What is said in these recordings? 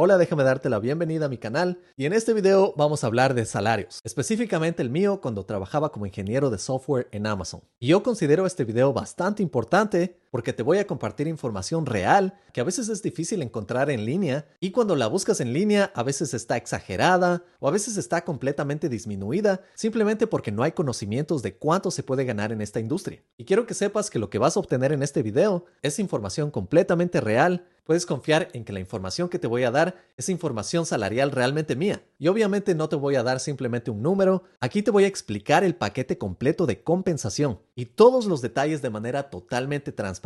Hola, déjame darte la bienvenida a mi canal y en este video vamos a hablar de salarios, específicamente el mío cuando trabajaba como ingeniero de software en Amazon. Y yo considero este video bastante importante porque te voy a compartir información real que a veces es difícil encontrar en línea y cuando la buscas en línea a veces está exagerada o a veces está completamente disminuida simplemente porque no hay conocimientos de cuánto se puede ganar en esta industria. Y quiero que sepas que lo que vas a obtener en este video es información completamente real puedes confiar en que la información que te voy a dar es información salarial realmente mía. Y obviamente no te voy a dar simplemente un número, aquí te voy a explicar el paquete completo de compensación y todos los detalles de manera totalmente transparente.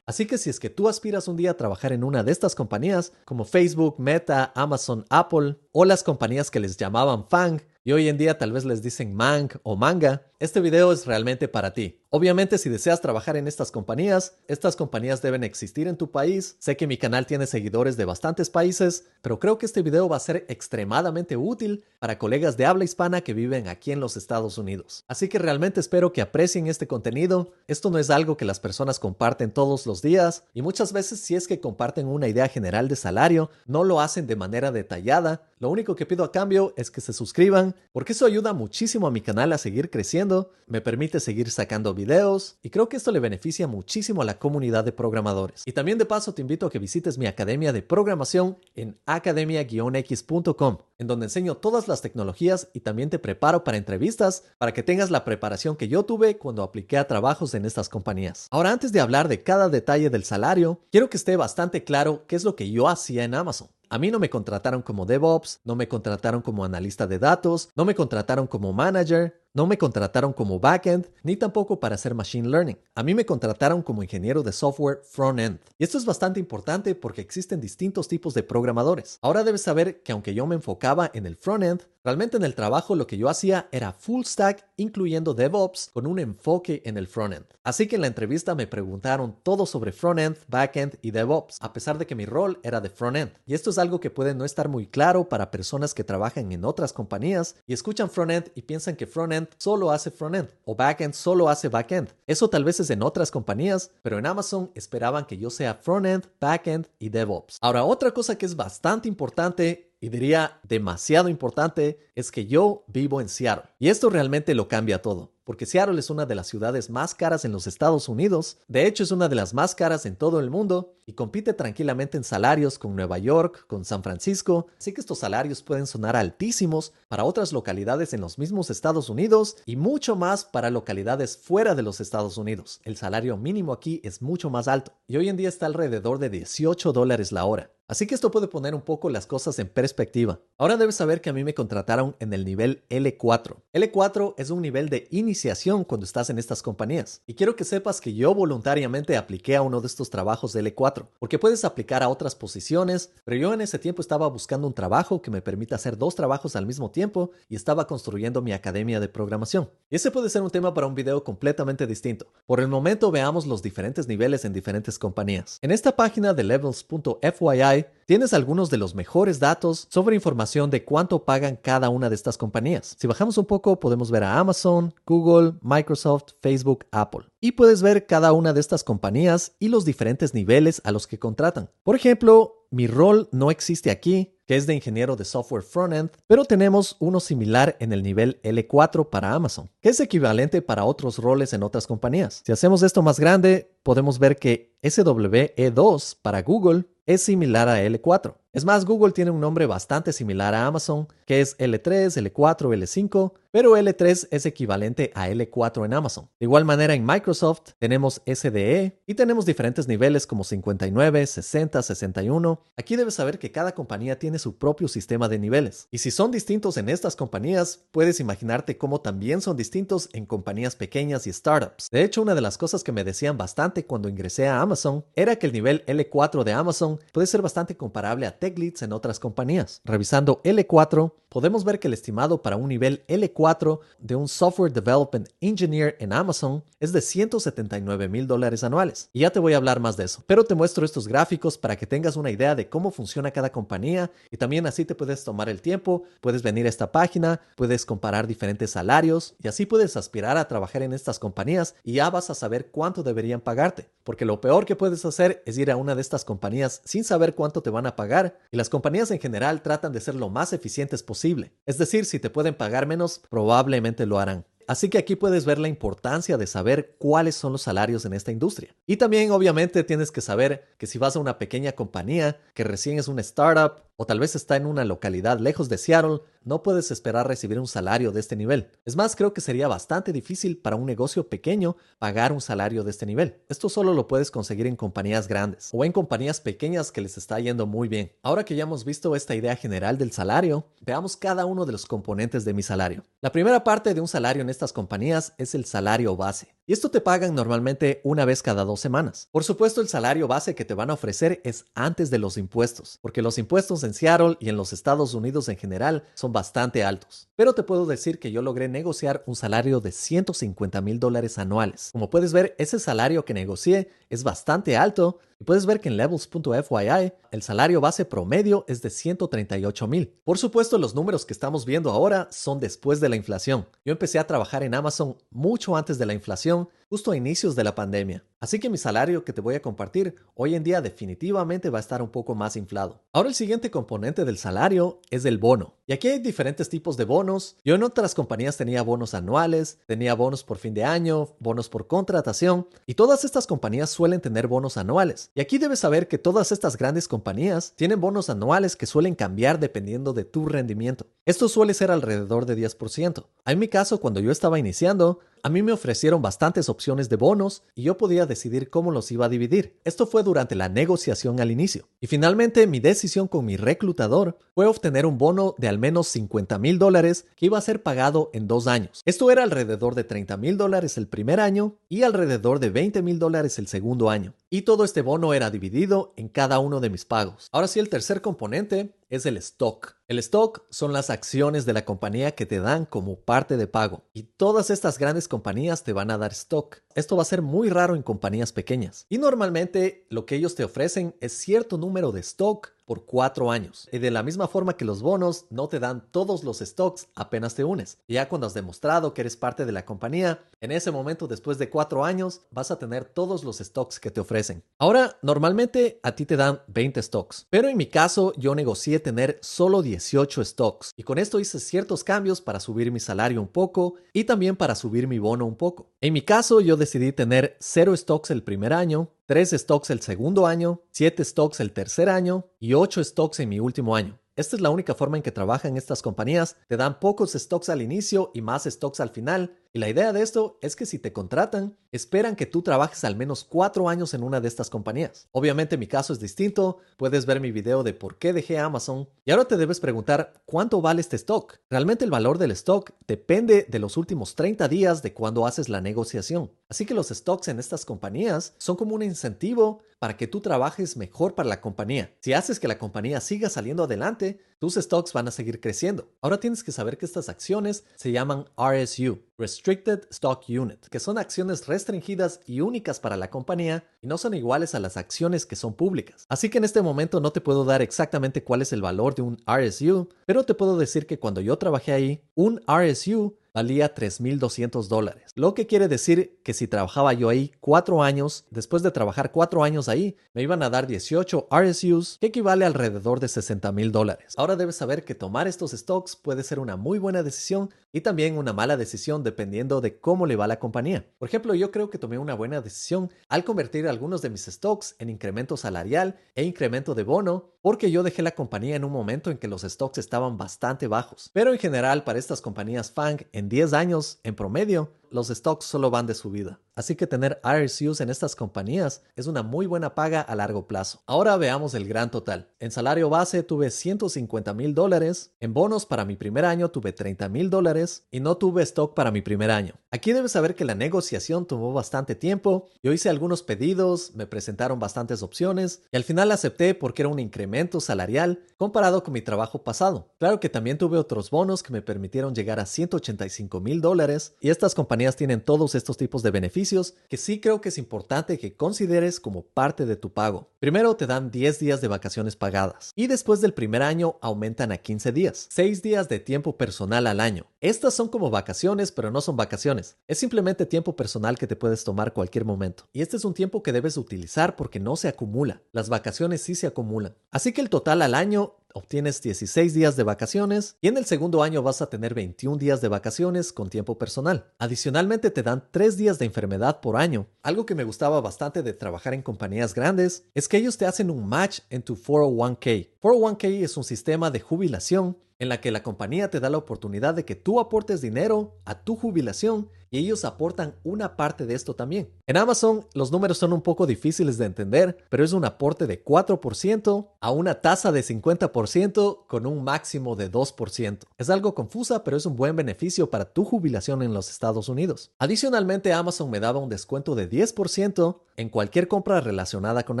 Así que si es que tú aspiras un día a trabajar en una de estas compañías, como Facebook, Meta, Amazon, Apple o las compañías que les llamaban FANG, y hoy en día tal vez les dicen Mang o Manga, este video es realmente para ti. Obviamente si deseas trabajar en estas compañías, estas compañías deben existir en tu país. Sé que mi canal tiene seguidores de bastantes países, pero creo que este video va a ser extremadamente útil para colegas de habla hispana que viven aquí en los Estados Unidos. Así que realmente espero que aprecien este contenido. Esto no es algo que las personas comparten todos los días y muchas veces si es que comparten una idea general de salario, no lo hacen de manera detallada. Lo único que pido a cambio es que se suscriban porque eso ayuda muchísimo a mi canal a seguir creciendo, me permite seguir sacando videos y creo que esto le beneficia muchísimo a la comunidad de programadores. Y también de paso te invito a que visites mi academia de programación en academia-x.com, en donde enseño todas las tecnologías y también te preparo para entrevistas para que tengas la preparación que yo tuve cuando apliqué a trabajos en estas compañías. Ahora, antes de hablar de cada detalle del salario, quiero que esté bastante claro qué es lo que yo hacía en Amazon. A mí no me contrataron como DevOps, no me contrataron como analista de datos, no me contrataron como manager, no me contrataron como backend, ni tampoco para hacer machine learning. A mí me contrataron como ingeniero de software front-end. Y esto es bastante importante porque existen distintos tipos de programadores. Ahora debes saber que aunque yo me enfocaba en el front-end, realmente en el trabajo lo que yo hacía era full stack, incluyendo DevOps, con un enfoque en el front-end. Así que en la entrevista me preguntaron todo sobre front-end, backend y DevOps, a pesar de que mi rol era de front-end. Y esto es algo que puede no estar muy claro para personas que trabajan en otras compañías y escuchan front-end y piensan que front-end solo hace frontend o backend solo hace backend. Eso tal vez es en otras compañías, pero en Amazon esperaban que yo sea frontend, backend y DevOps. Ahora, otra cosa que es bastante importante y diría demasiado importante es que yo vivo en Seattle. Y esto realmente lo cambia todo porque Seattle es una de las ciudades más caras en los Estados Unidos, de hecho es una de las más caras en todo el mundo y compite tranquilamente en salarios con Nueva York, con San Francisco, así que estos salarios pueden sonar altísimos para otras localidades en los mismos Estados Unidos y mucho más para localidades fuera de los Estados Unidos. El salario mínimo aquí es mucho más alto y hoy en día está alrededor de 18 dólares la hora. Así que esto puede poner un poco las cosas en perspectiva. Ahora debes saber que a mí me contrataron en el nivel L4. L4 es un nivel de iniciación cuando estás en estas compañías. Y quiero que sepas que yo voluntariamente apliqué a uno de estos trabajos de L4, porque puedes aplicar a otras posiciones, pero yo en ese tiempo estaba buscando un trabajo que me permita hacer dos trabajos al mismo tiempo y estaba construyendo mi academia de programación. Y ese puede ser un tema para un video completamente distinto. Por el momento veamos los diferentes niveles en diferentes compañías. En esta página de levels.fyi tienes algunos de los mejores datos sobre información de cuánto pagan cada una de estas compañías. Si bajamos un poco, podemos ver a Amazon, Google, Microsoft, Facebook, Apple. Y puedes ver cada una de estas compañías y los diferentes niveles a los que contratan. Por ejemplo, mi rol no existe aquí, que es de ingeniero de software frontend, pero tenemos uno similar en el nivel L4 para Amazon, que es equivalente para otros roles en otras compañías. Si hacemos esto más grande, podemos ver que SWE2 para Google es similar a L4. Es más, Google tiene un nombre bastante similar a Amazon, que es L3, L4, L5, pero L3 es equivalente a L4 en Amazon. De igual manera, en Microsoft tenemos SDE y tenemos diferentes niveles como 59, 60, 61. Aquí debes saber que cada compañía tiene su propio sistema de niveles. Y si son distintos en estas compañías, puedes imaginarte cómo también son distintos en compañías pequeñas y startups. De hecho, una de las cosas que me decían bastante cuando ingresé a Amazon era que el nivel L4 de Amazon puede ser bastante comparable a leads en otras compañías. Revisando L4, podemos ver que el estimado para un nivel L4 de un Software Development Engineer en Amazon es de 179 mil dólares anuales. Y ya te voy a hablar más de eso. Pero te muestro estos gráficos para que tengas una idea de cómo funciona cada compañía y también así te puedes tomar el tiempo, puedes venir a esta página, puedes comparar diferentes salarios y así puedes aspirar a trabajar en estas compañías y ya vas a saber cuánto deberían pagarte. Porque lo peor peor que puedes hacer es ir a una de estas compañías sin saber cuánto te van a pagar y las compañías en general tratan de ser lo más eficientes posible. Es decir, si te pueden pagar menos, probablemente lo harán. Así que aquí puedes ver la importancia de saber cuáles son los salarios en esta industria. Y también obviamente tienes que saber que si vas a una pequeña compañía que recién es una startup o tal vez está en una localidad lejos de Seattle, no puedes esperar recibir un salario de este nivel. Es más, creo que sería bastante difícil para un negocio pequeño pagar un salario de este nivel. Esto solo lo puedes conseguir en compañías grandes o en compañías pequeñas que les está yendo muy bien. Ahora que ya hemos visto esta idea general del salario, veamos cada uno de los componentes de mi salario. La primera parte de un salario en estas compañías es el salario base. Y esto te pagan normalmente una vez cada dos semanas. Por supuesto, el salario base que te van a ofrecer es antes de los impuestos, porque los impuestos en Seattle y en los Estados Unidos en general son bastante altos. Pero te puedo decir que yo logré negociar un salario de 150 mil dólares anuales. Como puedes ver, ese salario que negocié es bastante alto y puedes ver que en levels.fyi el salario base promedio es de 138 mil. Por supuesto, los números que estamos viendo ahora son después de la inflación. Yo empecé a trabajar en Amazon mucho antes de la inflación, justo a inicios de la pandemia. Así que mi salario que te voy a compartir hoy en día definitivamente va a estar un poco más inflado. Ahora el siguiente componente del salario es el bono. Y aquí hay diferentes tipos de bonos. Yo en otras compañías tenía bonos anuales, tenía bonos por fin de año, bonos por contratación y todas estas compañías suelen tener bonos anuales. Y aquí debes saber que todas estas grandes compañías tienen bonos anuales que suelen cambiar dependiendo de tu rendimiento. Esto suele ser alrededor de 10%. En mi caso, cuando yo estaba iniciando, a mí me ofrecieron bastantes opciones de bonos y yo podía decidir cómo los iba a dividir. Esto fue durante la negociación al inicio. Y finalmente mi decisión con mi reclutador fue obtener un bono de al menos 50 mil dólares que iba a ser pagado en dos años. Esto era alrededor de 30 mil dólares el primer año y alrededor de 20 mil dólares el segundo año. Y todo este bono era dividido en cada uno de mis pagos. Ahora sí, el tercer componente es el stock. El stock son las acciones de la compañía que te dan como parte de pago. Y todas estas grandes compañías te van a dar stock. Esto va a ser muy raro en compañías pequeñas. Y normalmente lo que ellos te ofrecen es cierto número de stock por cuatro años. Y de la misma forma que los bonos no te dan todos los stocks apenas te unes. Ya cuando has demostrado que eres parte de la compañía, en ese momento después de cuatro años vas a tener todos los stocks que te ofrecen. Ahora, normalmente a ti te dan 20 stocks, pero en mi caso yo negocié tener solo 18 stocks y con esto hice ciertos cambios para subir mi salario un poco y también para subir mi bono un poco. En mi caso yo decidí tener 0 stocks el primer año, 3 stocks el segundo año, 7 stocks el tercer año y 8 stocks en mi último año. Esta es la única forma en que trabajan estas compañías. Te dan pocos stocks al inicio y más stocks al final y la idea de esto es que si te contratan, esperan que tú trabajes al menos cuatro años en una de estas compañías. Obviamente mi caso es distinto, puedes ver mi video de por qué dejé Amazon y ahora te debes preguntar cuánto vale este stock. Realmente el valor del stock depende de los últimos 30 días de cuando haces la negociación. Así que los stocks en estas compañías son como un incentivo para que tú trabajes mejor para la compañía. Si haces que la compañía siga saliendo adelante, tus stocks van a seguir creciendo. Ahora tienes que saber que estas acciones se llaman RSU, Restricted Stock Unit, que son acciones restringidas y únicas para la compañía y no son iguales a las acciones que son públicas. Así que en este momento no te puedo dar exactamente cuál es el valor de un RSU, pero te puedo decir que cuando yo trabajé ahí, un RSU valía 3.200 dólares. Lo que quiere decir que si trabajaba yo ahí cuatro años, después de trabajar cuatro años ahí, me iban a dar 18 RSUs, que equivale alrededor de 60 mil dólares. Ahora debes saber que tomar estos stocks puede ser una muy buena decisión y también una mala decisión dependiendo de cómo le va la compañía. Por ejemplo, yo creo que tomé una buena decisión al convertir algunos de mis stocks en incremento salarial e incremento de bono porque yo dejé la compañía en un momento en que los stocks estaban bastante bajos. Pero en general para estas compañías FANG en 10 años en promedio los stocks solo van de subida. Así que tener RSUs en estas compañías es una muy buena paga a largo plazo. Ahora veamos el gran total. En salario base tuve 150 mil dólares, en bonos para mi primer año tuve 30 mil dólares y no tuve stock para mi primer año. Aquí debes saber que la negociación tomó bastante tiempo, yo hice algunos pedidos, me presentaron bastantes opciones y al final acepté porque era un incremento salarial comparado con mi trabajo pasado. Claro que también tuve otros bonos que me permitieron llegar a 185 mil dólares y estas compañías tienen todos estos tipos de beneficios que sí creo que es importante que consideres como parte de tu pago. Primero te dan 10 días de vacaciones pagadas y después del primer año aumentan a 15 días, 6 días de tiempo personal al año Estas son como vacaciones, pero no son vacaciones. Es simplemente tiempo personal que te puedes tomar cualquier momento. Y este es un tiempo que debes utilizar porque no se acumula. Las vacaciones sí se acumulan. Así que el total al año obtienes 16 días de vacaciones y en el segundo año vas a tener 21 días de vacaciones con tiempo personal. Adicionalmente te dan 3 días de enfermedad por año. Algo que me gustaba bastante de trabajar en compañías grandes es que ellos te hacen un match en tu 401k. 401k es un sistema de jubilación en la que la compañía te da la oportunidad de que tú aportes dinero a tu jubilación y ellos aportan una parte de esto también. En Amazon los números son un poco difíciles de entender, pero es un aporte de 4% a una tasa de 50% con un máximo de 2%. Es algo confusa, pero es un buen beneficio para tu jubilación en los Estados Unidos. Adicionalmente, Amazon me daba un descuento de 10% en cualquier compra relacionada con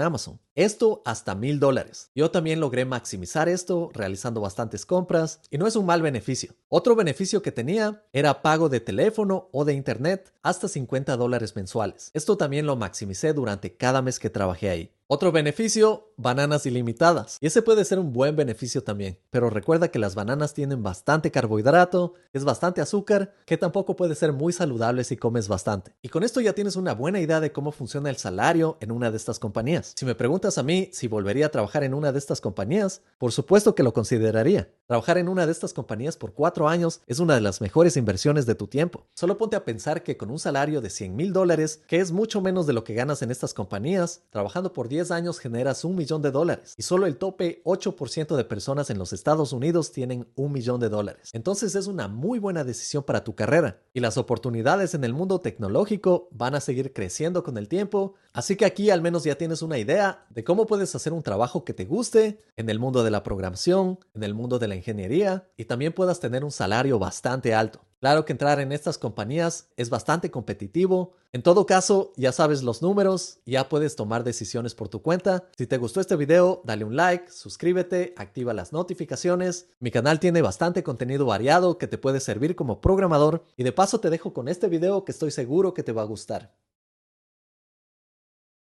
Amazon. Esto hasta mil dólares. Yo también logré maximizar esto realizando bastantes compras y no es un mal beneficio. Otro beneficio que tenía era pago de teléfono o de internet hasta 50 dólares mensuales. Esto también lo maximicé durante cada mes que trabajé ahí. Otro beneficio, bananas ilimitadas. Y ese puede ser un buen beneficio también. Pero recuerda que las bananas tienen bastante carbohidrato, es bastante azúcar, que tampoco puede ser muy saludable si comes bastante. Y con esto ya tienes una buena idea de cómo funciona el salario en una de estas compañías. Si me preguntas a mí si volvería a trabajar en una de estas compañías, por supuesto que lo consideraría. Trabajar en una de estas compañías por cuatro años es una de las mejores inversiones de tu tiempo. Solo ponte a pensar que con un salario de 100 mil dólares, que es mucho menos de lo que ganas en estas compañías, trabajando por 10 años generas un millón de dólares y solo el tope 8% de personas en los Estados Unidos tienen un millón de dólares. Entonces es una muy buena decisión para tu carrera y las oportunidades en el mundo tecnológico van a seguir creciendo con el tiempo, así que aquí al menos ya tienes una idea de cómo puedes hacer un trabajo que te guste en el mundo de la programación, en el mundo de la ingeniería y también puedas tener un salario bastante alto. Claro que entrar en estas compañías es bastante competitivo. En todo caso, ya sabes los números, ya puedes tomar decisiones por tu cuenta. Si te gustó este video, dale un like, suscríbete, activa las notificaciones. Mi canal tiene bastante contenido variado que te puede servir como programador y de paso te dejo con este video que estoy seguro que te va a gustar.